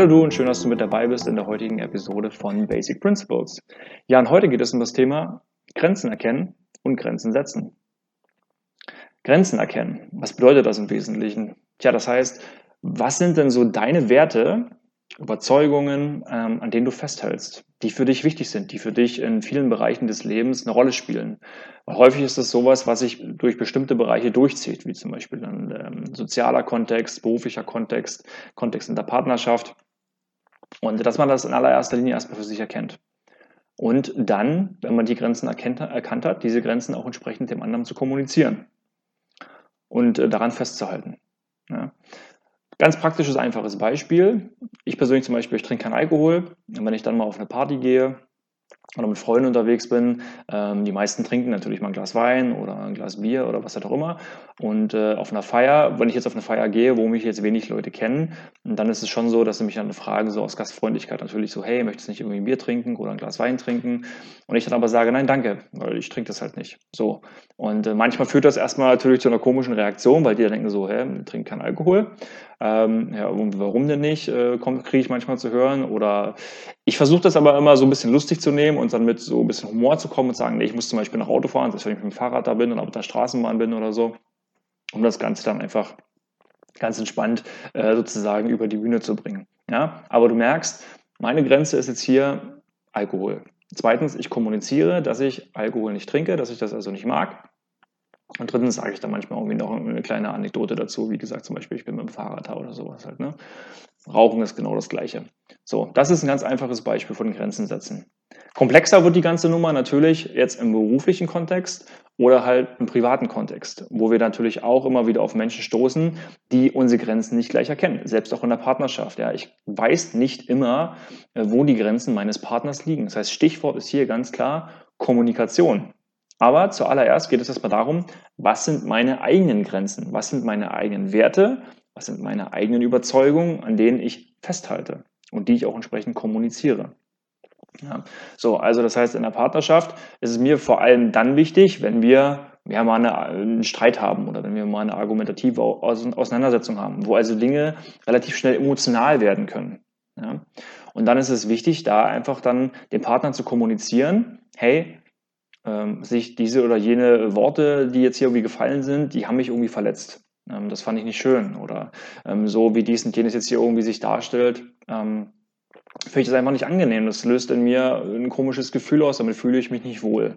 Hallo du und schön, dass du mit dabei bist in der heutigen Episode von Basic Principles. Ja, und heute geht es um das Thema Grenzen erkennen und Grenzen setzen. Grenzen erkennen. Was bedeutet das im Wesentlichen? Tja, das heißt, was sind denn so deine Werte, Überzeugungen, ähm, an denen du festhältst, die für dich wichtig sind, die für dich in vielen Bereichen des Lebens eine Rolle spielen. Weil häufig ist es sowas, was sich durch bestimmte Bereiche durchzieht, wie zum Beispiel ein ähm, sozialer Kontext, beruflicher Kontext, Kontext in der Partnerschaft. Und dass man das in allererster Linie erstmal für sich erkennt. Und dann, wenn man die Grenzen erkennt, erkannt hat, diese Grenzen auch entsprechend dem anderen zu kommunizieren und äh, daran festzuhalten. Ja. Ganz praktisches, einfaches Beispiel. Ich persönlich zum Beispiel, ich trinke keinen Alkohol. Und wenn ich dann mal auf eine Party gehe, oder mit Freunden unterwegs bin. Ähm, die meisten trinken natürlich mal ein Glas Wein oder ein Glas Bier oder was auch immer. Und äh, auf einer Feier, wenn ich jetzt auf eine Feier gehe, wo mich jetzt wenig Leute kennen, dann ist es schon so, dass sie mich dann fragen, so aus Gastfreundlichkeit natürlich so, hey, möchtest du nicht irgendwie ein Bier trinken oder ein Glas Wein trinken? Und ich dann aber sage, nein, danke, weil ich trinke das halt nicht. So. Und äh, manchmal führt das erstmal natürlich zu einer komischen Reaktion, weil die dann denken so, hä, trinken keinen Alkohol. Ähm, ja, warum denn nicht, äh, kriege ich manchmal zu hören. Oder ich versuche das aber immer so ein bisschen lustig zu nehmen und dann mit so ein bisschen Humor zu kommen und sagen, nee, ich muss zum Beispiel nach Auto fahren, selbst wenn ich mit dem Fahrrad da bin oder mit der Straßenbahn bin oder so, um das Ganze dann einfach ganz entspannt äh, sozusagen über die Bühne zu bringen. Ja, aber du merkst, meine Grenze ist jetzt hier Alkohol. Zweitens, ich kommuniziere, dass ich Alkohol nicht trinke, dass ich das also nicht mag. Und drittens sage ich dann manchmal irgendwie noch eine kleine Anekdote dazu, wie gesagt, zum Beispiel, ich bin mit dem Fahrrad da oder sowas halt. Ne? Rauchen ist genau das Gleiche. So, das ist ein ganz einfaches Beispiel von Grenzen setzen. Komplexer wird die ganze Nummer natürlich jetzt im beruflichen Kontext oder halt im privaten Kontext, wo wir natürlich auch immer wieder auf Menschen stoßen, die unsere Grenzen nicht gleich erkennen. Selbst auch in der Partnerschaft. Ja, ich weiß nicht immer, äh, wo die Grenzen meines Partners liegen. Das heißt, Stichwort ist hier ganz klar Kommunikation. Aber zuallererst geht es erstmal darum, was sind meine eigenen Grenzen? Was sind meine eigenen Werte? Was sind meine eigenen Überzeugungen, an denen ich festhalte und die ich auch entsprechend kommuniziere? Ja. So, also das heißt, in der Partnerschaft ist es mir vor allem dann wichtig, wenn wir ja, mal eine, einen Streit haben oder wenn wir mal eine argumentative Auseinandersetzung haben, wo also Dinge relativ schnell emotional werden können. Ja. Und dann ist es wichtig, da einfach dann dem Partner zu kommunizieren, hey, ähm, sich diese oder jene Worte, die jetzt hier irgendwie gefallen sind, die haben mich irgendwie verletzt. Ähm, das fand ich nicht schön. Oder ähm, so wie dies und jenes jetzt hier irgendwie sich darstellt, ähm, finde ich das einfach nicht angenehm. Das löst in mir ein komisches Gefühl aus, damit fühle ich mich nicht wohl.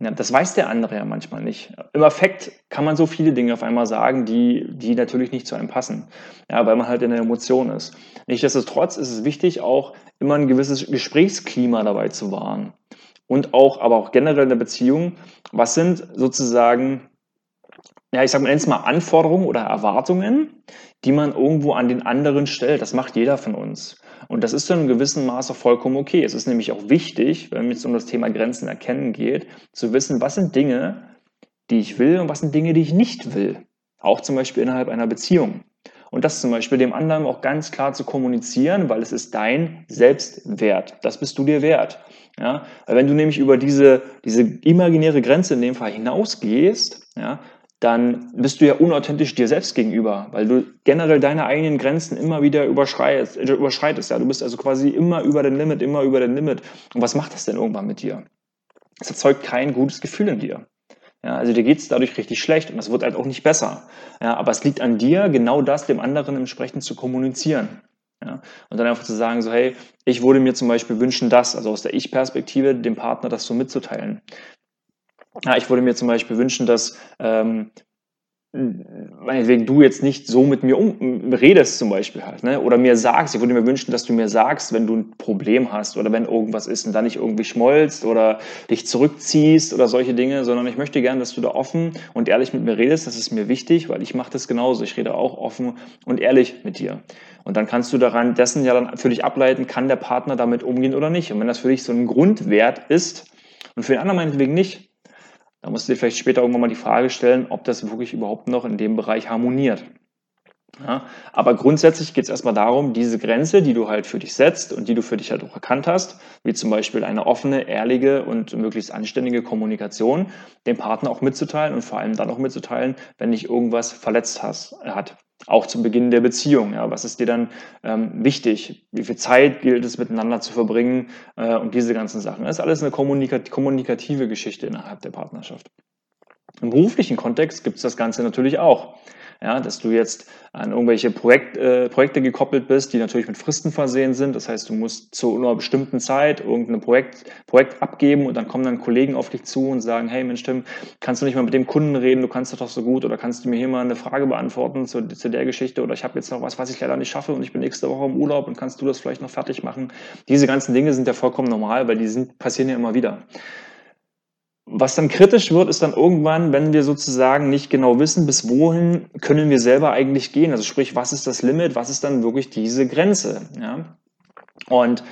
Ja, das weiß der andere ja manchmal nicht. Im Affekt kann man so viele Dinge auf einmal sagen, die, die natürlich nicht zu einem passen, ja, weil man halt in der Emotion ist. Nichtsdestotrotz ist es wichtig, auch immer ein gewisses Gesprächsklima dabei zu wahren und auch, aber auch generell in der Beziehung, was sind sozusagen, ja, ich sag mal, mal Anforderungen oder Erwartungen, die man irgendwo an den anderen stellt. Das macht jeder von uns. Und das ist zu einem gewissen Maße vollkommen okay. Es ist nämlich auch wichtig, wenn es um das Thema Grenzen erkennen geht, zu wissen, was sind Dinge, die ich will und was sind Dinge, die ich nicht will. Auch zum Beispiel innerhalb einer Beziehung. Und das zum Beispiel dem anderen auch ganz klar zu kommunizieren, weil es ist dein Selbstwert. Das bist du dir wert. Ja, wenn du nämlich über diese, diese imaginäre Grenze in dem Fall hinausgehst, ja, dann bist du ja unauthentisch dir selbst gegenüber, weil du generell deine eigenen Grenzen immer wieder überschreitest. überschreitest ja. Du bist also quasi immer über den Limit, immer über den Limit. Und was macht das denn irgendwann mit dir? Es erzeugt kein gutes Gefühl in dir. Ja, also dir geht es dadurch richtig schlecht und das wird halt auch nicht besser. Ja, aber es liegt an dir, genau das dem anderen entsprechend zu kommunizieren. Ja? Und dann einfach zu sagen, so, hey, ich würde mir zum Beispiel wünschen, das, also aus der Ich-Perspektive, dem Partner das so mitzuteilen. Ja, ich würde mir zum Beispiel wünschen, dass ähm, meinetwegen du jetzt nicht so mit mir um, redest zum Beispiel halt, ne? oder mir sagst, ich würde mir wünschen, dass du mir sagst, wenn du ein Problem hast oder wenn irgendwas ist und dann nicht irgendwie schmollst oder dich zurückziehst oder solche Dinge, sondern ich möchte gerne, dass du da offen und ehrlich mit mir redest, das ist mir wichtig, weil ich mache das genauso, ich rede auch offen und ehrlich mit dir. Und dann kannst du daran dessen ja dann für dich ableiten, kann der Partner damit umgehen oder nicht. Und wenn das für dich so ein Grundwert ist und für den anderen meinetwegen nicht, da musst du dir vielleicht später irgendwann mal die Frage stellen, ob das wirklich überhaupt noch in dem Bereich harmoniert. Ja, aber grundsätzlich geht es erstmal darum, diese Grenze, die du halt für dich setzt und die du für dich halt auch erkannt hast, wie zum Beispiel eine offene, ehrliche und möglichst anständige Kommunikation, dem Partner auch mitzuteilen und vor allem dann auch mitzuteilen, wenn dich irgendwas verletzt hast, hat. Auch zum Beginn der Beziehung. Ja, was ist dir dann ähm, wichtig? Wie viel Zeit gilt es miteinander zu verbringen äh, und diese ganzen Sachen? Das ist alles eine kommunikative, kommunikative Geschichte innerhalb der Partnerschaft. Im beruflichen Kontext gibt es das Ganze natürlich auch ja, dass du jetzt an irgendwelche Projekt, äh, Projekte gekoppelt bist, die natürlich mit Fristen versehen sind. Das heißt, du musst zu einer bestimmten Zeit irgendein Projekt, Projekt abgeben und dann kommen dann Kollegen auf dich zu und sagen, hey Mensch Tim, kannst du nicht mal mit dem Kunden reden, du kannst das doch so gut oder kannst du mir hier mal eine Frage beantworten zu, zu der Geschichte oder ich habe jetzt noch was, was ich leider nicht schaffe und ich bin nächste Woche im Urlaub und kannst du das vielleicht noch fertig machen. Diese ganzen Dinge sind ja vollkommen normal, weil die sind, passieren ja immer wieder. Was dann kritisch wird, ist dann irgendwann, wenn wir sozusagen nicht genau wissen, bis wohin können wir selber eigentlich gehen. Also sprich, was ist das Limit, was ist dann wirklich diese Grenze. Ja? Und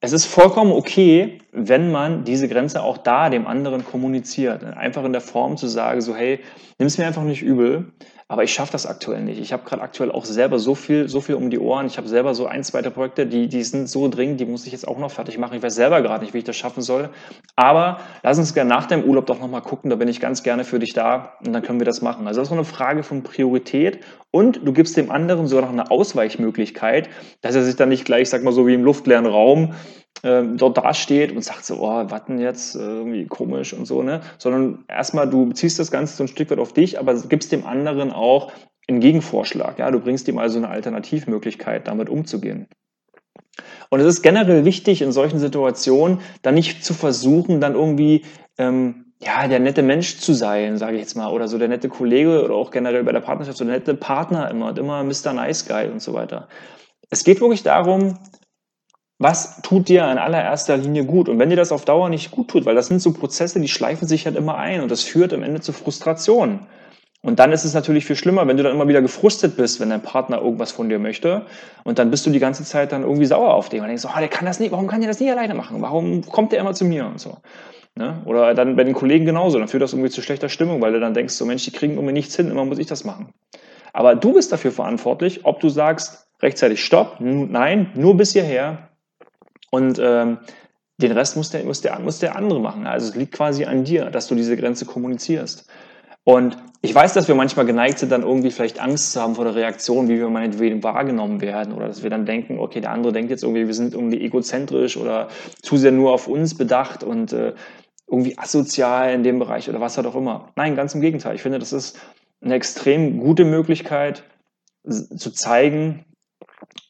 es ist vollkommen okay, wenn man diese Grenze auch da dem anderen kommuniziert. Einfach in der Form zu sagen, so hey, nimm es mir einfach nicht übel. Aber ich schaffe das aktuell nicht. Ich habe gerade aktuell auch selber so viel, so viel um die Ohren. Ich habe selber so ein, zwei Projekte, die, die sind so dringend, die muss ich jetzt auch noch fertig machen. Ich weiß selber gerade nicht, wie ich das schaffen soll. Aber lass uns gerne nach dem Urlaub doch nochmal gucken. Da bin ich ganz gerne für dich da und dann können wir das machen. Also das ist so eine Frage von Priorität und du gibst dem anderen sogar noch eine Ausweichmöglichkeit, dass er sich dann nicht gleich, sag mal so wie im luftleeren Raum, ähm, dort dasteht und sagt so, oh, warten jetzt, äh, irgendwie komisch und so, ne? Sondern erstmal, du ziehst das Ganze so ein Stück weit auf dich, aber gibst dem anderen auch einen Gegenvorschlag. Ja? Du bringst ihm also eine Alternativmöglichkeit, damit umzugehen. Und es ist generell wichtig, in solchen Situationen dann nicht zu versuchen, dann irgendwie ähm, ja, der nette Mensch zu sein, sage ich jetzt mal, oder so der nette Kollege oder auch generell bei der Partnerschaft, so der nette Partner immer und immer Mr. Nice Guy und so weiter. Es geht wirklich darum, was tut dir in allererster Linie gut? Und wenn dir das auf Dauer nicht gut tut, weil das sind so Prozesse, die schleifen sich halt immer ein und das führt am Ende zu Frustration. Und dann ist es natürlich viel schlimmer, wenn du dann immer wieder gefrustet bist, wenn dein Partner irgendwas von dir möchte. Und dann bist du die ganze Zeit dann irgendwie sauer auf den und denkst, oh, der kann das nicht, warum kann der das nie alleine machen? Warum kommt der immer zu mir und so? Ne? Oder dann bei den Kollegen genauso, dann führt das irgendwie zu schlechter Stimmung, weil du dann denkst, so Mensch, die kriegen irgendwie nichts hin, immer muss ich das machen. Aber du bist dafür verantwortlich, ob du sagst, rechtzeitig Stopp, nein, nur bis hierher, und ähm, den Rest muss der, muss, der, muss der andere machen. Also es liegt quasi an dir, dass du diese Grenze kommunizierst. Und ich weiß, dass wir manchmal geneigt sind, dann irgendwie vielleicht Angst zu haben vor der Reaktion, wie wir meinetwegen wahrgenommen werden oder dass wir dann denken, okay, der andere denkt jetzt irgendwie, wir sind irgendwie egozentrisch oder zu sehr nur auf uns bedacht und äh, irgendwie asozial in dem Bereich oder was halt auch immer. Nein, ganz im Gegenteil. Ich finde, das ist eine extrem gute Möglichkeit zu zeigen,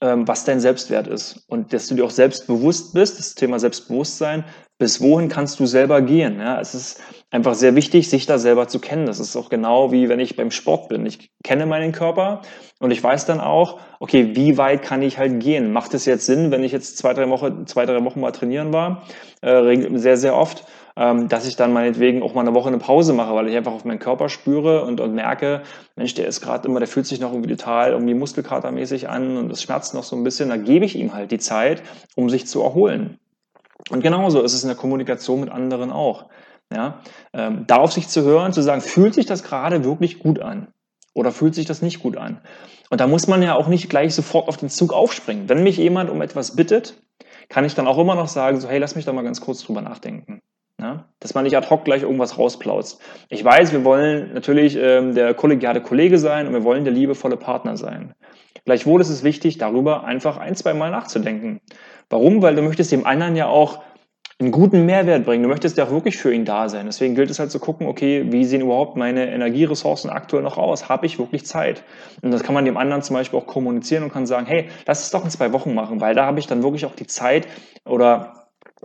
ähm, was dein Selbstwert ist und dass du dir auch selbstbewusst bist, das Thema Selbstbewusstsein, bis wohin kannst du selber gehen. Ja? Es ist einfach sehr wichtig, sich da selber zu kennen. Das ist auch genau wie wenn ich beim Sport bin. Ich kenne meinen Körper und ich weiß dann auch, okay, wie weit kann ich halt gehen? Macht es jetzt Sinn, wenn ich jetzt zwei, drei Wochen, zwei, drei Wochen mal trainieren war, äh, sehr, sehr oft, dass ich dann meinetwegen auch mal eine Woche eine Pause mache, weil ich einfach auf meinen Körper spüre und, und merke, Mensch, der ist gerade immer, der fühlt sich noch irgendwie total irgendwie muskelkatermäßig an und es schmerzt noch so ein bisschen. Da gebe ich ihm halt die Zeit, um sich zu erholen. Und genauso ist es in der Kommunikation mit anderen auch. Ja, ähm, da auf sich zu hören, zu sagen, fühlt sich das gerade wirklich gut an? Oder fühlt sich das nicht gut an? Und da muss man ja auch nicht gleich sofort auf den Zug aufspringen. Wenn mich jemand um etwas bittet, kann ich dann auch immer noch sagen, so, hey, lass mich da mal ganz kurz drüber nachdenken. Ja? Dass man nicht ad hoc gleich irgendwas rausplautzt. Ich weiß, wir wollen natürlich ähm, der kollegiale Kollege sein und wir wollen der liebevolle Partner sein. Gleichwohl ist es wichtig, darüber einfach ein, zwei Mal nachzudenken. Warum? Weil du möchtest dem anderen ja auch einen guten Mehrwert bringen. Du möchtest ja auch wirklich für ihn da sein. Deswegen gilt es halt zu gucken, okay, wie sehen überhaupt meine Energieressourcen aktuell noch aus? Habe ich wirklich Zeit? Und das kann man dem anderen zum Beispiel auch kommunizieren und kann sagen, hey, lass es doch in zwei Wochen machen, weil da habe ich dann wirklich auch die Zeit oder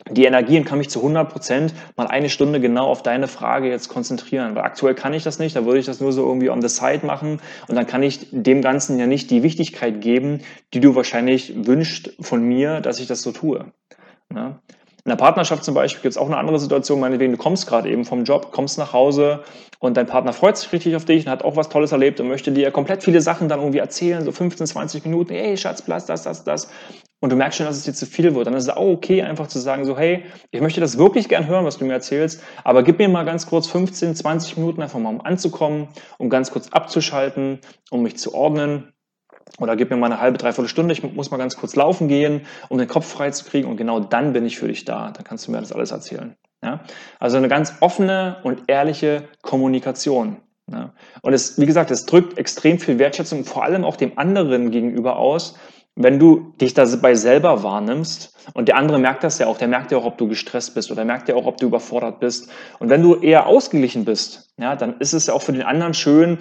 die Energie und kann mich zu 100 Prozent mal eine Stunde genau auf deine Frage jetzt konzentrieren. Weil aktuell kann ich das nicht, da würde ich das nur so irgendwie on the side machen und dann kann ich dem Ganzen ja nicht die Wichtigkeit geben, die du wahrscheinlich wünschst von mir, dass ich das so tue. Ja? In der Partnerschaft zum Beispiel gibt es auch eine andere Situation, meinetwegen, du kommst gerade eben vom Job, kommst nach Hause und dein Partner freut sich richtig auf dich und hat auch was Tolles erlebt und möchte dir komplett viele Sachen dann irgendwie erzählen, so 15, 20 Minuten, hey Schatz, das, das, das, das und du merkst schon, dass es dir zu viel wird, dann ist es auch okay, einfach zu sagen, so, hey, ich möchte das wirklich gern hören, was du mir erzählst, aber gib mir mal ganz kurz 15, 20 Minuten einfach mal, um anzukommen, um ganz kurz abzuschalten, um mich zu ordnen Oder gib mir mal eine halbe, dreiviertel Stunde, ich muss mal ganz kurz laufen gehen, um den Kopf frei zu kriegen und genau dann bin ich für dich da. Dann kannst du mir das alles erzählen. Ja? Also eine ganz offene und ehrliche Kommunikation. Ja? Und es, wie gesagt, es drückt extrem viel Wertschätzung, vor allem auch dem anderen gegenüber aus, wenn du dich dabei selber wahrnimmst und der andere merkt das ja auch, der merkt ja auch, ob du gestresst bist oder merkt ja auch, ob du überfordert bist. Und wenn du eher ausgeglichen bist, ja, dann ist es ja auch für den anderen schön,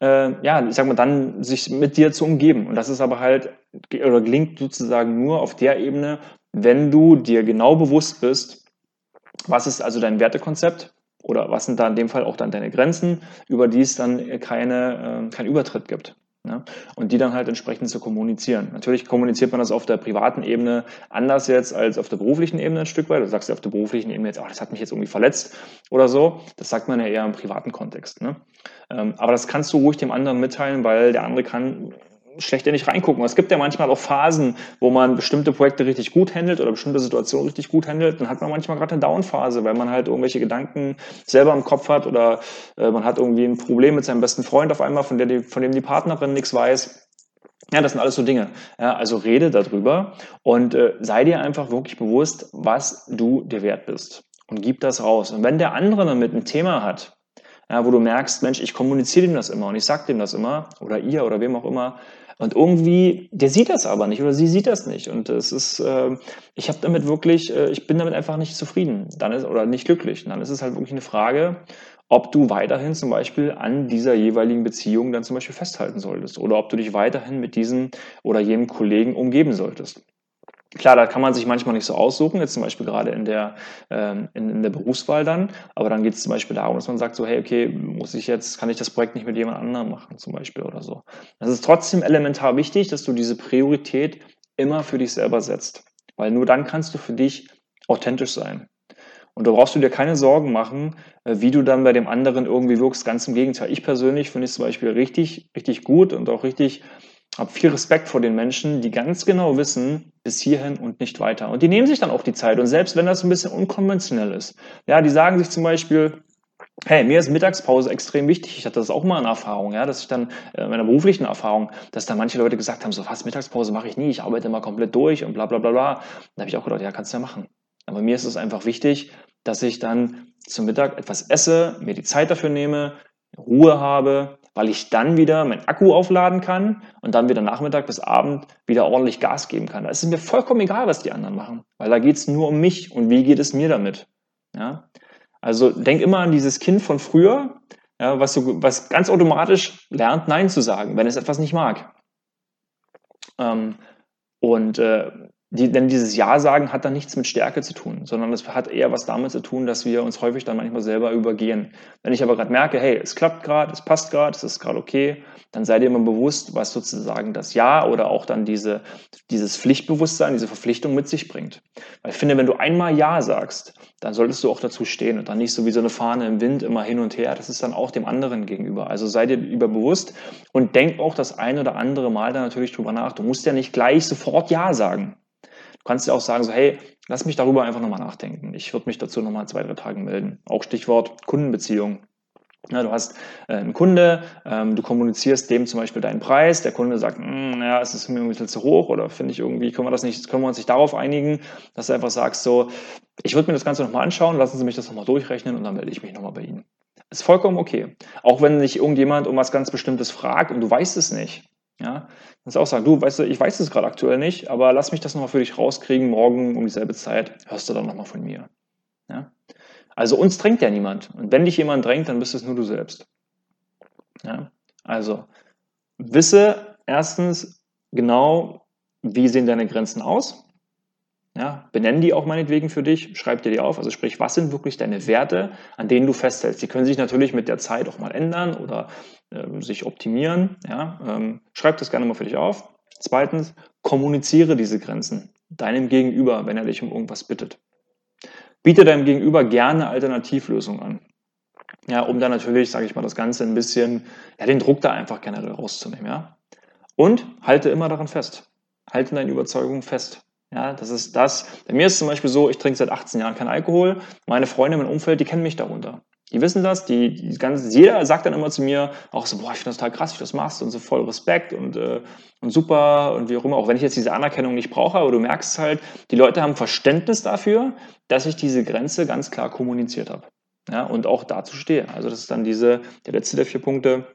äh, ja, ich sag mal, dann sich mit dir zu umgeben. Und das ist aber halt, oder gelingt sozusagen nur auf der Ebene, wenn du dir genau bewusst bist, was ist also dein Wertekonzept oder was sind da in dem Fall auch dann deine Grenzen, über die es dann keine, äh, keinen Übertritt gibt. Ne? Und die dann halt entsprechend zu kommunizieren. Natürlich kommuniziert man das auf der privaten Ebene anders jetzt als auf der beruflichen Ebene ein Stück weit. Du sagst ja auf der beruflichen Ebene jetzt, oh, das hat mich jetzt irgendwie verletzt oder so. Das sagt man ja eher im privaten Kontext. Ne? Ähm, aber das kannst du ruhig dem anderen mitteilen, weil der andere kann schlechter nicht reingucken. Es gibt ja manchmal auch Phasen, wo man bestimmte Projekte richtig gut handelt oder bestimmte Situationen richtig gut handelt. Dann hat man manchmal gerade eine Downphase, weil man halt irgendwelche Gedanken selber im Kopf hat oder äh, man hat irgendwie ein Problem mit seinem besten Freund auf einmal, von, der die, von dem die Partnerin nichts weiß. Ja, das sind alles so Dinge. Ja, also rede darüber und äh, sei dir einfach wirklich bewusst, was du dir wert bist und gib das raus. Und wenn der andere damit ein Thema hat, ja, wo du merkst, Mensch, ich kommuniziere ihm das immer und ich sage dem das immer oder ihr oder wem auch immer, und irgendwie, der sieht das aber nicht oder sie sieht das nicht. Und es ist, äh, ich habe damit wirklich, äh, ich bin damit einfach nicht zufrieden dann ist, oder nicht glücklich. Und dann ist es halt wirklich eine Frage, ob du weiterhin zum Beispiel an dieser jeweiligen Beziehung dann zum Beispiel festhalten solltest oder ob du dich weiterhin mit diesem oder jenem Kollegen umgeben solltest. Klar, da kann man sich manchmal nicht so aussuchen, jetzt zum Beispiel gerade in der, ähm, in, in der Berufswahl dann, aber dann geht es zum Beispiel darum, dass man sagt so, hey, okay, muss ich jetzt, kann ich das Projekt nicht mit jemand anderem machen zum Beispiel oder so. Das ist trotzdem elementar wichtig, dass du diese Priorität immer für dich selber setzt, weil nur dann kannst du für dich authentisch sein. Und da brauchst du dir keine Sorgen machen, äh, wie du dann bei dem anderen irgendwie wirkst. Ganz im Gegenteil. Ich persönlich finde es zum Beispiel richtig, richtig gut und auch richtig habe viel Respekt vor den Menschen, die ganz genau wissen, bis hierhin und nicht weiter. Und die nehmen sich dann auch die Zeit. Und selbst wenn das ein bisschen unkonventionell ist, ja, die sagen sich zum Beispiel, hey, mir ist Mittagspause extrem wichtig. Ich hatte das auch mal in Erfahrung, ja, dass ich dann äh, in meiner beruflichen Erfahrung, dass da manche Leute gesagt haben, so fast Mittagspause mache ich nie, ich arbeite immer komplett durch und bla bla bla bla. Da habe ich auch gedacht, ja, kannst du ja machen. Aber mir ist es einfach wichtig, dass ich dann zum Mittag etwas esse, mir die Zeit dafür nehme, Ruhe habe, weil ich dann wieder mein Akku aufladen kann und dann wieder Nachmittag bis Abend wieder ordentlich Gas geben kann. Da ist es mir vollkommen egal, was die anderen machen, weil da geht es nur um mich und wie geht es mir damit. Ja? Also denk immer an dieses Kind von früher, ja, was, so, was ganz automatisch lernt, Nein zu sagen, wenn es etwas nicht mag. Ähm, und äh, die, denn dieses Ja sagen hat dann nichts mit Stärke zu tun, sondern es hat eher was damit zu tun, dass wir uns häufig dann manchmal selber übergehen. Wenn ich aber gerade merke, hey, es klappt gerade, es passt gerade, es ist gerade okay, dann seid ihr immer bewusst, was sozusagen das Ja oder auch dann diese, dieses Pflichtbewusstsein, diese Verpflichtung mit sich bringt. Weil ich finde, wenn du einmal Ja sagst, dann solltest du auch dazu stehen und dann nicht so wie so eine Fahne im Wind immer hin und her. Das ist dann auch dem anderen gegenüber. Also sei dir über bewusst und denk auch das ein oder andere Mal dann natürlich drüber nach. Du musst ja nicht gleich sofort Ja sagen. Du kannst ja auch sagen, so, hey, lass mich darüber einfach nochmal nachdenken. Ich würde mich dazu nochmal zwei, drei Tagen melden. Auch Stichwort Kundenbeziehung. Ja, du hast äh, einen Kunde, ähm, du kommunizierst dem zum Beispiel deinen Preis, der Kunde sagt, hm, ja, es ist mir irgendwie ein bisschen zu hoch oder finde ich irgendwie, können wir das nicht, können wir uns nicht darauf einigen, dass du einfach sagst, so, ich würde mir das Ganze nochmal anschauen, lassen Sie mich das nochmal durchrechnen und dann melde ich mich nochmal bei Ihnen. Ist vollkommen okay. Auch wenn sich irgendjemand um was ganz Bestimmtes fragt und du weißt es nicht. Ja, kannst auch sagen, du, weißt du, ich weiß es gerade aktuell nicht, aber lass mich das nochmal für dich rauskriegen, morgen um dieselbe Zeit hörst du dann nochmal von mir. Ja? Also uns drängt ja niemand. Und wenn dich jemand drängt, dann bist es nur du selbst. Ja? Also wisse erstens genau, wie sehen deine Grenzen aus. Ja, benenn die auch meinetwegen für dich, schreib dir die auf. Also sprich, was sind wirklich deine Werte, an denen du festhältst? Die können sich natürlich mit der Zeit auch mal ändern oder äh, sich optimieren. Ja, ähm, schreib das gerne mal für dich auf. Zweitens, kommuniziere diese Grenzen deinem Gegenüber, wenn er dich um irgendwas bittet. Biete deinem Gegenüber gerne Alternativlösungen an. Ja, um dann natürlich, sage ich mal, das Ganze ein bisschen, ja, den Druck da einfach generell rauszunehmen. Ja. Und halte immer daran fest. Halte deine Überzeugung fest. Ja, das ist das. Bei mir ist es zum Beispiel so, ich trinke seit 18 Jahren keinen Alkohol. Meine Freunde, mein Umfeld, die kennen mich darunter. Die wissen das, die, die ganz, jeder sagt dann immer zu mir auch so, boah, ich finde das total krass, wie du das machst und so voll Respekt und, äh, und super und wie auch immer, auch wenn ich jetzt diese Anerkennung nicht brauche, aber du merkst halt, die Leute haben Verständnis dafür, dass ich diese Grenze ganz klar kommuniziert habe. Ja, und auch dazu stehe. Also das ist dann diese, der letzte der vier Punkte,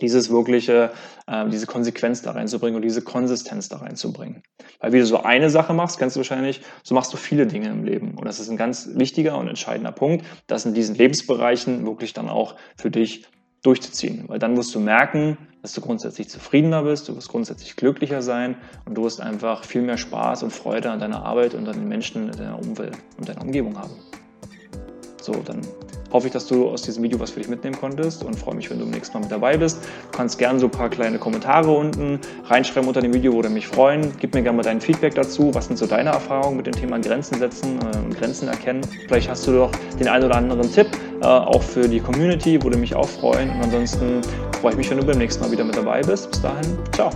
dieses wirkliche, äh, diese Konsequenz da reinzubringen und diese Konsistenz da reinzubringen. Weil wie du so eine Sache machst, kennst du wahrscheinlich, so machst du viele Dinge im Leben. Und das ist ein ganz wichtiger und entscheidender Punkt, das in diesen Lebensbereichen wirklich dann auch für dich durchzuziehen. Weil dann wirst du merken, dass du grundsätzlich zufriedener bist, du wirst grundsätzlich glücklicher sein und du wirst einfach viel mehr Spaß und Freude an deiner Arbeit und an den Menschen in deiner Umwelt und deiner Umgebung haben. So, dann hoffe ich, dass du aus diesem Video was für dich mitnehmen konntest und freue mich, wenn du beim nächsten Mal mit dabei bist. Du kannst gerne so ein paar kleine Kommentare unten reinschreiben unter dem Video, würde mich freuen. Gib mir gerne mal dein Feedback dazu. Was sind so deine Erfahrungen mit dem Thema Grenzen setzen und äh, Grenzen erkennen? Vielleicht hast du doch den einen oder anderen Tipp, äh, auch für die Community, würde mich auch freuen. Und ansonsten freue ich mich, wenn du beim nächsten Mal wieder mit dabei bist. Bis dahin, ciao.